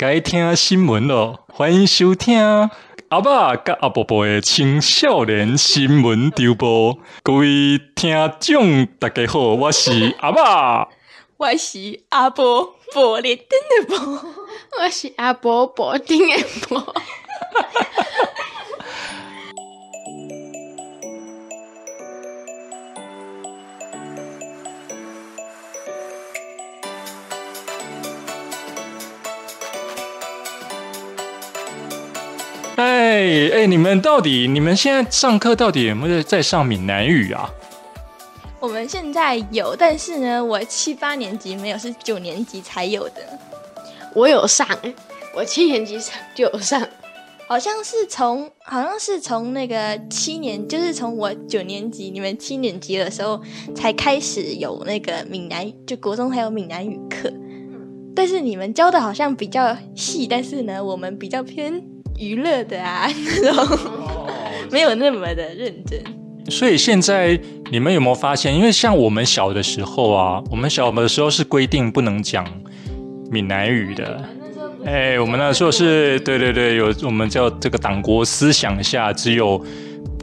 该听新闻咯，欢迎收听阿爸甲阿伯伯的青少年新闻周播。各位听众大家好，我是阿爸，我是阿伯伯列登的伯，我是阿伯伯丁的伯。哎哎，你们到底你们现在上课到底有没有在上闽南语啊？我们现在有，但是呢，我七八年级没有，是九年级才有的。我有上，我七年级上就有上，好像是从好像是从那个七年，就是从我九年级，你们七年级的时候才开始有那个闽南，就国中还有闽南语课。但是你们教的好像比较细，但是呢，我们比较偏。娱乐的啊，那种 没有那么的认真。所以现在你们有没有发现？因为像我们小的时候啊，我们小的时候是规定不能讲闽南语的。哎，我们那时候是对对对，有我们叫这个党国思想下，只有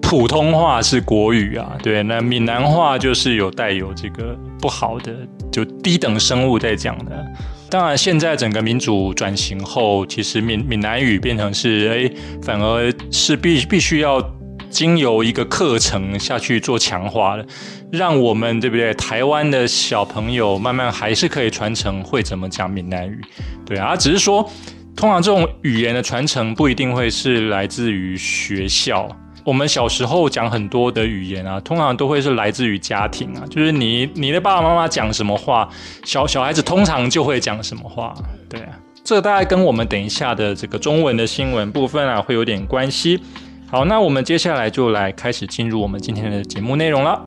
普通话是国语啊。对，那闽南话就是有带有这个不好的，就低等生物在讲的。当然，现在整个民主转型后，其实闽闽南语变成是哎，反而是必必须要经由一个课程下去做强化的，让我们对不对？台湾的小朋友慢慢还是可以传承会怎么讲闽南语，对啊，只是说通常这种语言的传承不一定会是来自于学校。我们小时候讲很多的语言啊，通常都会是来自于家庭啊，就是你你的爸爸妈妈讲什么话，小小孩子通常就会讲什么话，对啊，这大概跟我们等一下的这个中文的新闻部分啊会有点关系。好，那我们接下来就来开始进入我们今天的节目内容了。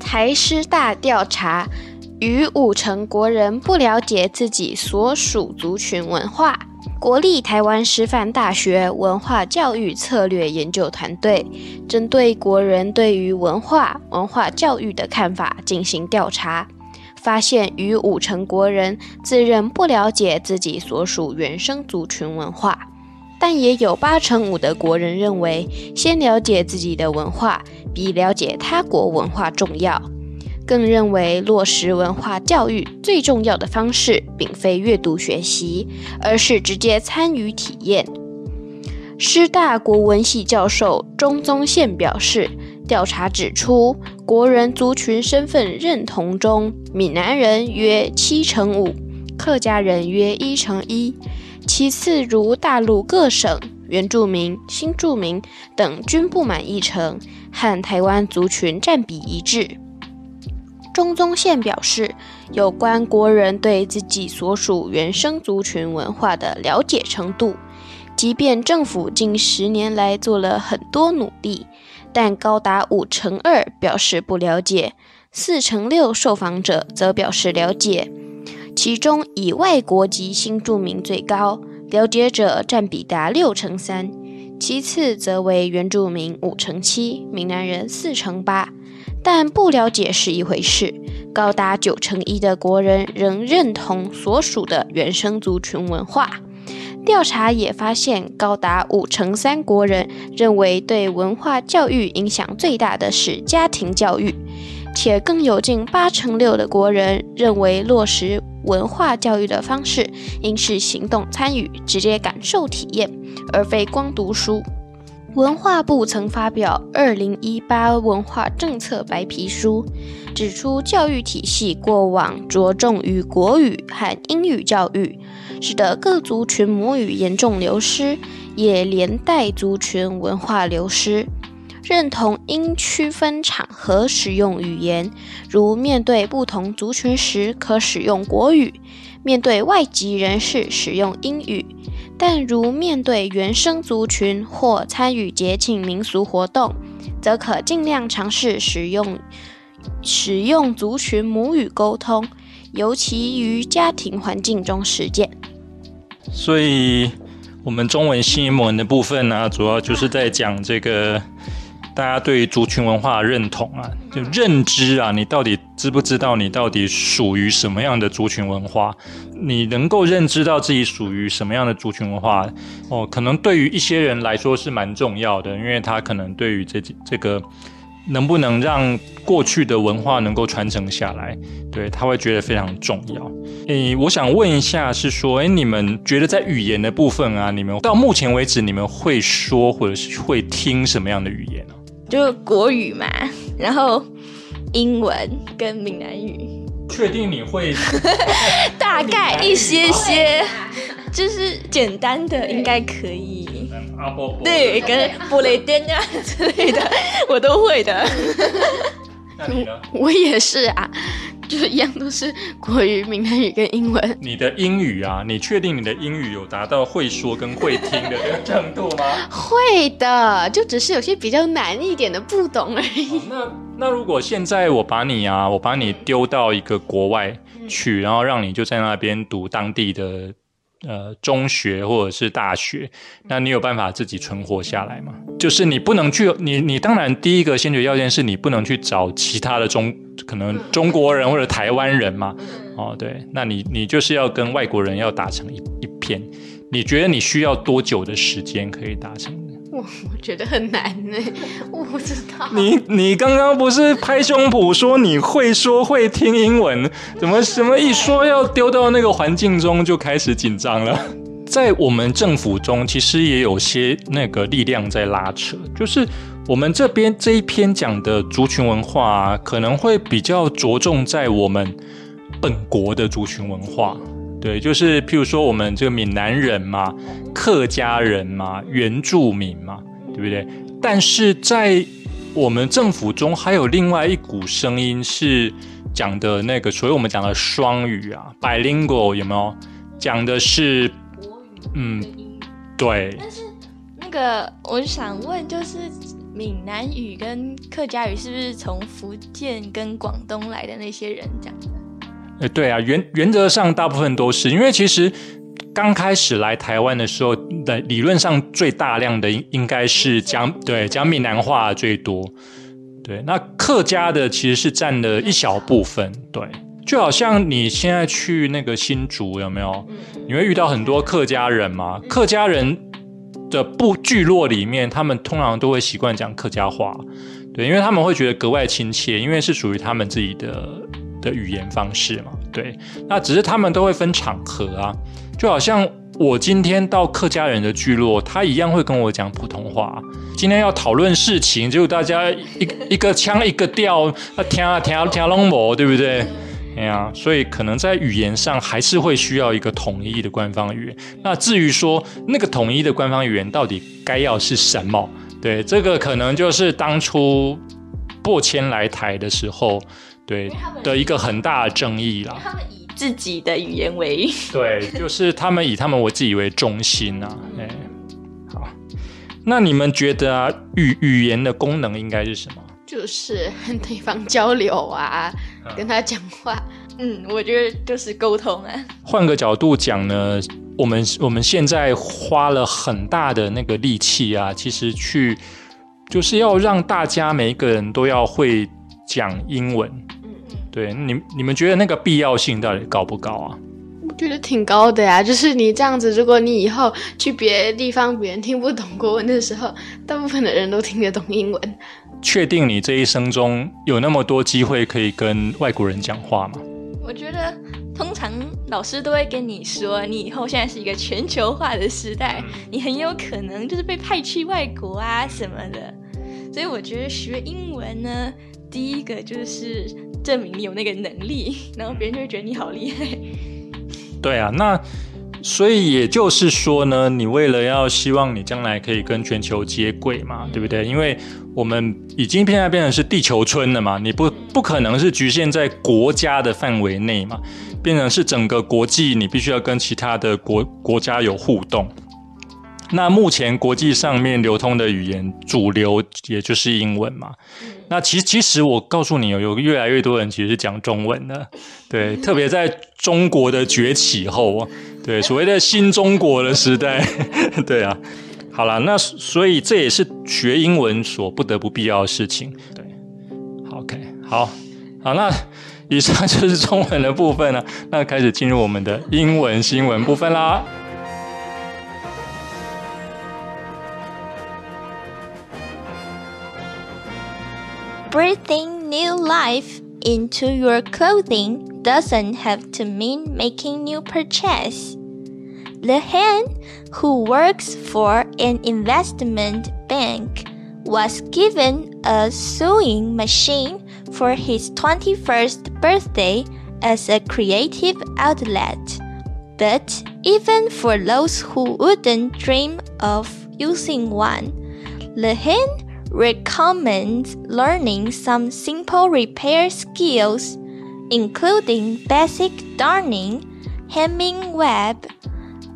台师大调查，逾五成国人不了解自己所属族群文化。国立台湾师范大学文化教育策略研究团队针对国人对于文化、文化教育的看法进行调查，发现逾五成国人自认不了解自己所属原生族群文化，但也有八成五的国人认为，先了解自己的文化比了解他国文化重要。更认为落实文化教育最重要的方式，并非阅读学习，而是直接参与体验。师大国文系教授钟宗宪表示，调查指出，国人族群身份认同中，闽南人约七成五，客家人约一成一，其次如大陆各省原住民、新住民等均不满一成，和台湾族群占比一致。中宗宪表示，有关国人对自己所属原生族群文化的了解程度，即便政府近十年来做了很多努力，但高达五成二表示不了解，四成六受访者则表示了解，其中以外国籍新住民最高，了解者占比达六成三，其次则为原住民五成七，闽南人四成八。但不了解是一回事，高达九成一的国人仍认同所属的原生族群文化。调查也发现，高达五成三国人认为对文化教育影响最大的是家庭教育，且更有近八成六的国人认为落实文化教育的方式应是行动参与、直接感受体验，而非光读书。文化部曾发表《二零一八文化政策白皮书》，指出教育体系过往着重于国语和英语教育，使得各族群母语严重流失，也连带族群文化流失。认同应区分场合使用语言，如面对不同族群时可使用国语，面对外籍人士使用英语。但如面对原生族群或参与节庆民俗活动，则可尽量尝试使用使用族群母语沟通，尤其于家庭环境中实践。所以，我们中文新闻的部分呢，主要就是在讲这个大家对于族群文化的认同啊，就认知啊，你到底知不知道你到底属于什么样的族群文化？你能够认知到自己属于什么样的族群文化哦，可能对于一些人来说是蛮重要的，因为他可能对于这这个。能不能让过去的文化能够传承下来？对他会觉得非常重要。诶，我想问一下，是说，诶，你们觉得在语言的部分啊，你们到目前为止，你们会说或者是会听什么样的语言呢？就国语嘛，然后英文跟闽南语。确定你会？大概一些些，就是简单的应该可以。对，跟布雷丁啊之类的，我都会的。那你呢？我也是啊，就是一样都是国语、闽南语跟英文。你的英语啊，你确定你的英语有达到会说跟会听的这个程度吗？会的，就只是有些比较难一点的不懂而已。那那如果现在我把你啊，我把你丢到一个国外去，然后让你就在那边读当地的。呃，中学或者是大学，那你有办法自己存活下来吗？就是你不能去，你你当然第一个先决要件是你不能去找其他的中，可能中国人或者台湾人嘛。哦，对，那你你就是要跟外国人要打成一一片。你觉得你需要多久的时间可以达成？我我觉得很难呢，我不知道。你你刚刚不是拍胸脯说你会说会听英文，怎么什么一说要丢到那个环境中就开始紧张了？在我们政府中，其实也有些那个力量在拉扯，就是我们这边这一篇讲的族群文化，可能会比较着重在我们本国的族群文化。对，就是譬如说我们这个闽南人嘛，客家人嘛，原住民嘛，对不对？但是在我们政府中，还有另外一股声音是讲的那个，所以我们讲的双语啊，bilingual 有没有？讲的是嗯，对。但是那个，我想问，就是闽南语跟客家语是不是从福建跟广东来的那些人讲的？哎，对啊，原原则上大部分都是，因为其实刚开始来台湾的时候的理论上最大量的应应该是讲对讲闽南话最多，对，那客家的其实是占了一小部分，对，就好像你现在去那个新竹有没有？你会遇到很多客家人吗？客家人的部聚落里面，他们通常都会习惯讲客家话，对，因为他们会觉得格外亲切，因为是属于他们自己的。的语言方式嘛，对，那只是他们都会分场合啊，就好像我今天到客家人的聚落，他一样会跟我讲普通话。今天要讨论事情，就大家一一个腔一个调，啊，听啊听啊听拢无，对不对？哎呀，所以可能在语言上还是会需要一个统一的官方语言。那至于说那个统一的官方语言到底该要是什么，对，这个可能就是当初破迁来台的时候。对的一个很大的争议啦。他们以自己的语言为对，就是他们以他们我自己为中心啊。哎，好，那你们觉得啊，语语言的功能应该是什么？就是和对方交流啊，跟他讲话。嗯，我觉得就是沟通啊。换个角度讲呢，我们我们现在花了很大的那个力气啊，其实去就是要让大家每一个人都要会讲英文。嗯对，你你们觉得那个必要性到底高不高啊？我觉得挺高的呀。就是你这样子，如果你以后去别的地方，别人听不懂国文的时候，大部分的人都听得懂英文。确定你这一生中有那么多机会可以跟外国人讲话吗？我觉得通常老师都会跟你说，你以后现在是一个全球化的时代，你很有可能就是被派去外国啊什么的。所以我觉得学英文呢，第一个就是。证明你有那个能力，然后别人就会觉得你好厉害。对啊，那所以也就是说呢，你为了要希望你将来可以跟全球接轨嘛，对不对？因为我们已经现在变成是地球村了嘛，你不不可能是局限在国家的范围内嘛，变成是整个国际，你必须要跟其他的国国家有互动。那目前国际上面流通的语言主流也就是英文嘛。那其其实我告诉你，有有越来越多人其实是讲中文的，对，特别在中国的崛起后，对，所谓的新中国的时代，对啊。好了，那所以这也是学英文所不得不必要的事情。对，OK，好，好，那以上就是中文的部分了。那开始进入我们的英文新闻部分啦。Breathing new life into your clothing doesn't have to mean making new purchase. The hen who works for an investment bank was given a sewing machine for his 21st birthday as a creative outlet. But even for those who wouldn't dream of using one, the hen recommends learning some simple repair skills, including basic darning, hemming web,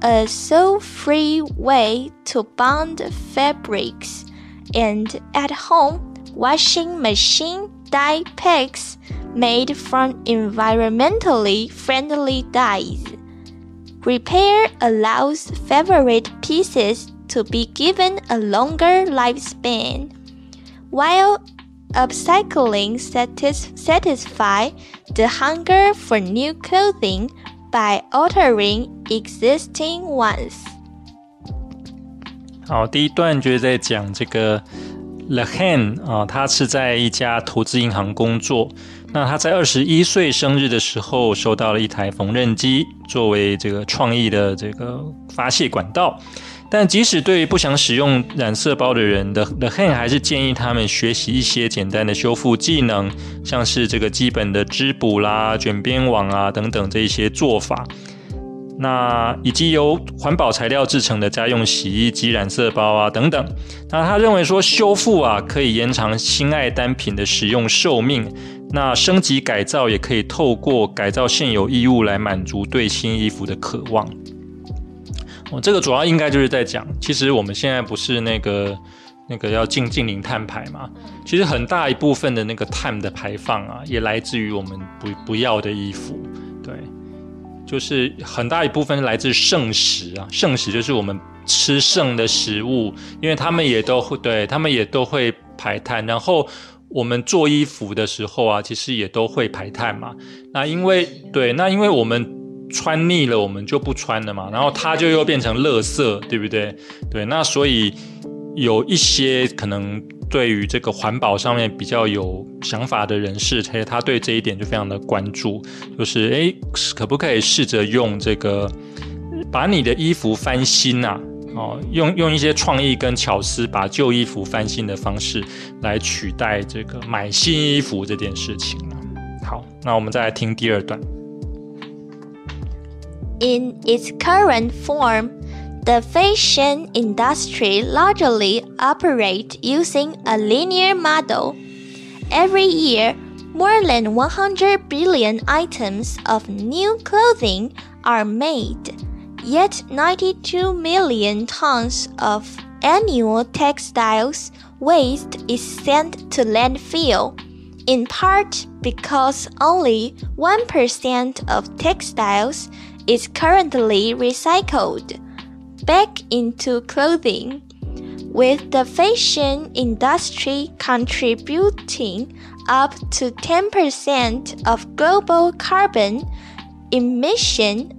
a sew-free way to bond fabrics, and at-home washing machine dye packs made from environmentally friendly dyes. Repair allows favorite pieces to be given a longer lifespan, while upcycling satis satisfy the hunger for new clothing by altering existing ones。好，第一段就是在讲这个 The Hen 啊，他是在一家投资银行工作。那他在二十一岁生日的时候，收到了一台缝纫机，作为这个创意的这个发泄管道。但即使对于不想使用染色包的人的 The Hen 还是建议他们学习一些简单的修复技能，像是这个基本的织补啦、卷边网啊等等这一些做法。那以及由环保材料制成的家用洗衣机染色包啊等等。那他认为说修复啊可以延长心爱单品的使用寿命。那升级改造也可以透过改造现有衣物来满足对新衣服的渴望。哦，这个主要应该就是在讲，其实我们现在不是那个那个要进近零碳排嘛？其实很大一部分的那个碳的排放啊，也来自于我们不不要的衣服。对，就是很大一部分来自剩食啊，剩食就是我们吃剩的食物，因为他们也都会对他们也都会排碳。然后我们做衣服的时候啊，其实也都会排碳嘛。那因为对，那因为我们。穿腻了，我们就不穿了嘛，然后它就又变成垃圾，对不对？对，那所以有一些可能对于这个环保上面比较有想法的人士，他他对这一点就非常的关注，就是诶，可不可以试着用这个把你的衣服翻新呐？哦，用用一些创意跟巧思，把旧衣服翻新的方式来取代这个买新衣服这件事情好，那我们再来听第二段。In its current form, the fashion industry largely operates using a linear model. Every year, more than 100 billion items of new clothing are made, yet 92 million tons of annual textiles waste is sent to landfill, in part because only 1% of textiles is currently recycled back into clothing, with the fashion industry contributing up to 10% of global carbon emission.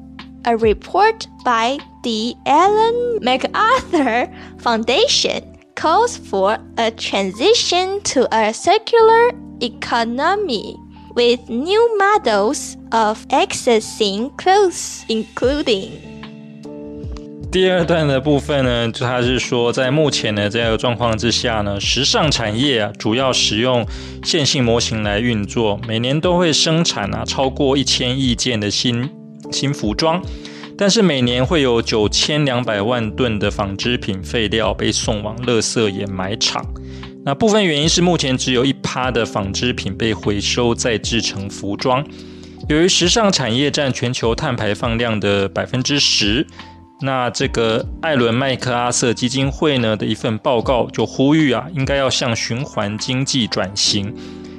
A report by the Ellen MacArthur Foundation calls for a transition to a circular economy with new models of accessing clothes, including. 第二段的部分呢，就它是说，在目前的这个状况之下呢，时尚产业啊，主要使用线性模型来运作，每年都会生产啊超过一千亿件的新新服装，但是每年会有九千两百万吨的纺织品废料被送往垃圾掩埋场。那部分原因是目前只有一趴的纺织品被回收再制成服装。由于时尚产业占全球碳排放量的百分之十，那这个艾伦麦克阿瑟基金会呢的一份报告就呼吁啊，应该要向循环经济转型，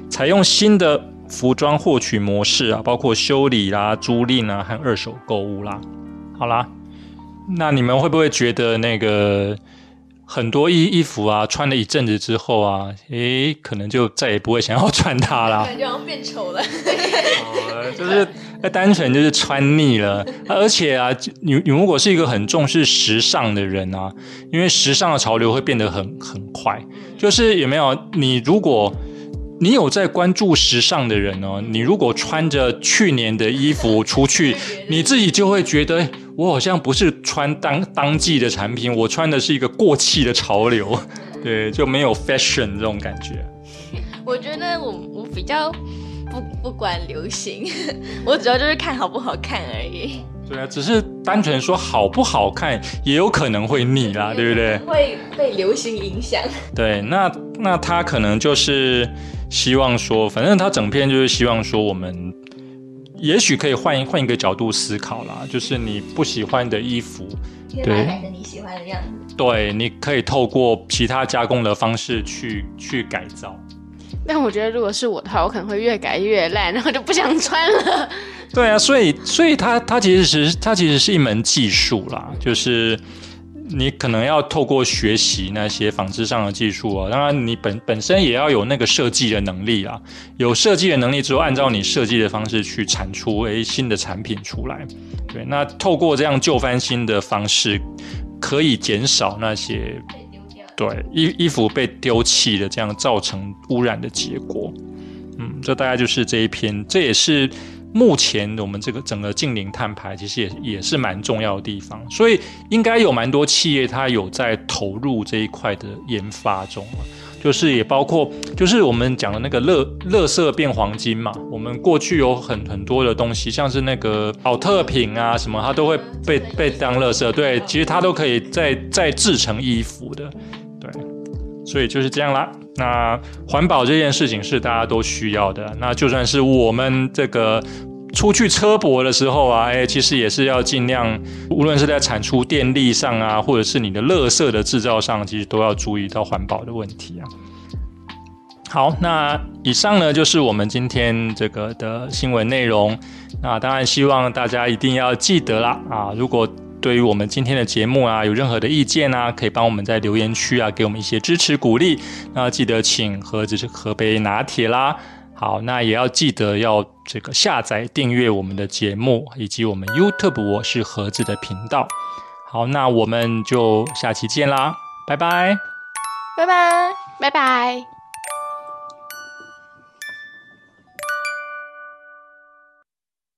采用新的服装获取模式啊，包括修理啦、租赁啊和二手购物啦。好啦，那你们会不会觉得那个？很多衣衣服啊，穿了一阵子之后啊，诶，可能就再也不会想要 穿它啦。感觉好像变丑了。哦，就是单纯就是穿腻了，而且啊，你你如果是一个很重视时尚的人啊，因为时尚的潮流会变得很很快，就是有没有？你如果你有在关注时尚的人哦，你如果穿着去年的衣服出去，你自己就会觉得，我好像不是穿当当季的产品，我穿的是一个过气的潮流，对，就没有 fashion 这种感觉。我觉得我我比较不不管流行，我主要就是看好不好看而已。对啊，只是单纯说好不好看，也有可能会腻啦，对不对？会被流行影响。对，那那他可能就是希望说，反正他整篇就是希望说，我们也许可以换一换一个角度思考啦，就是你不喜欢的衣服，对，买成你喜欢的样子。对，你可以透过其他加工的方式去去改造。但我觉得，如果是我的话，我可能会越改越烂，然后就不想穿了。对啊，所以所以它它其实是它其实是一门技术啦，就是你可能要透过学习那些纺织上的技术啊，当然你本本身也要有那个设计的能力啊，有设计的能力之后，按照你设计的方式去产出诶新的产品出来。对，那透过这样旧翻新的方式，可以减少那些对衣衣服被丢弃的这样造成污染的结果。嗯，这大概就是这一篇，这也是。目前我们这个整个近零碳排其实也也是蛮重要的地方，所以应该有蛮多企业它有在投入这一块的研发中就是也包括就是我们讲的那个乐乐色变黄金嘛，我们过去有很很多的东西，像是那个保特瓶啊什么，它都会被被当乐色，对，其实它都可以再再制成衣服的，对，所以就是这样啦。那环保这件事情是大家都需要的，那就算是我们这个出去车泊的时候啊，哎，其实也是要尽量，无论是在产出电力上啊，或者是你的垃圾的制造上，其实都要注意到环保的问题啊。好，那以上呢就是我们今天这个的新闻内容。那当然希望大家一定要记得啦啊，如果。对于我们今天的节目啊，有任何的意见啊，可以帮我们在留言区啊，给我们一些支持鼓励。那记得请盒子喝杯拿铁啦。好，那也要记得要这个下载订阅我们的节目，以及我们 YouTube 我是盒子的频道。好，那我们就下期见啦，拜拜，拜拜，拜拜。